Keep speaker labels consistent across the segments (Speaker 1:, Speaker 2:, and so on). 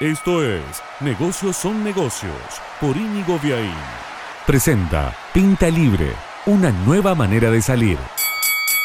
Speaker 1: Esto es Negocios son negocios por Íñigo Viaín. Presenta Pinta Libre, una nueva manera de salir.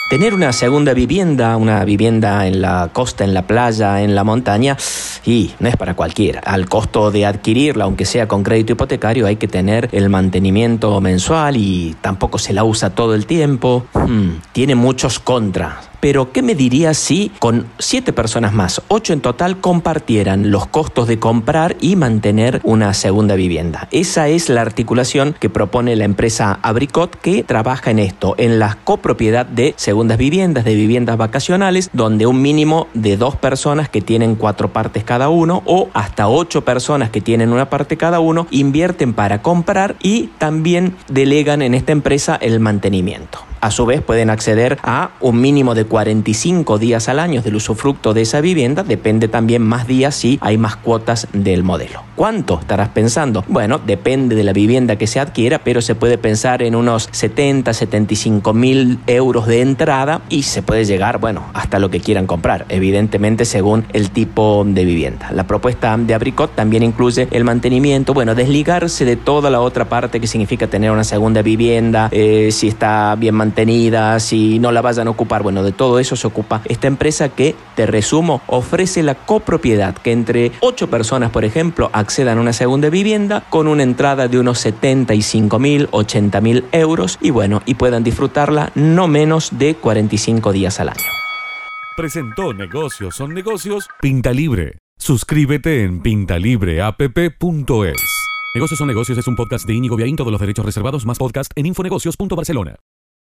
Speaker 2: Tener una segunda vivienda, una vivienda en la costa, en la playa, en la montaña, y no es para cualquiera. Al costo de adquirirla, aunque sea con crédito hipotecario, hay que tener el mantenimiento mensual y tampoco se la usa todo el tiempo. Hmm, tiene muchos contras pero ¿qué me dirías si con siete personas más, ocho en total, compartieran los costos de comprar y mantener una segunda vivienda? Esa es la articulación que propone la empresa Abricot que trabaja en esto, en la copropiedad de segundas viviendas, de viviendas vacacionales, donde un mínimo de dos personas que tienen cuatro partes cada uno o hasta ocho personas que tienen una parte cada uno invierten para comprar y también delegan en esta empresa el mantenimiento. A su vez pueden acceder a un mínimo de 45 días al año del usufructo de esa vivienda, depende también más días si hay más cuotas del modelo. ¿Cuánto estarás pensando? Bueno, depende de la vivienda que se adquiera, pero se puede pensar en unos 70, 75 mil euros de entrada y se puede llegar, bueno, hasta lo que quieran comprar, evidentemente según el tipo de vivienda. La propuesta de Abricot también incluye el mantenimiento, bueno, desligarse de toda la otra parte que significa tener una segunda vivienda, eh, si está bien mantenida, si no la vayan a ocupar, bueno, de todo eso se ocupa esta empresa que, te resumo, ofrece la copropiedad que entre ocho personas, por ejemplo, accedan a una segunda vivienda con una entrada de unos 75 mil, 80 mil euros y bueno, y puedan disfrutarla no menos de 45 días al año.
Speaker 1: Presentó Negocios son negocios Pinta Libre. Suscríbete en pintalibreapp.es. Negocios son negocios es un podcast de Íñigo Viaín, todos los derechos reservados más podcast en infonegocios.barcelona.